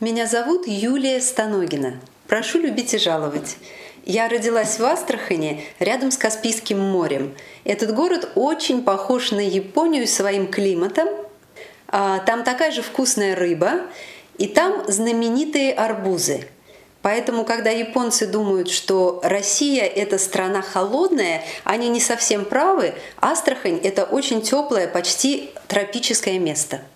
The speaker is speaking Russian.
Меня зовут Юлия Станогина. Прошу любить и жаловать. Я родилась в Астрахане, рядом с Каспийским морем. Этот город очень похож на Японию своим климатом. А, там такая же вкусная рыба, и там знаменитые арбузы. Поэтому, когда японцы думают, что Россия – это страна холодная, они не совсем правы. Астрахань – это очень теплое, почти тропическое место –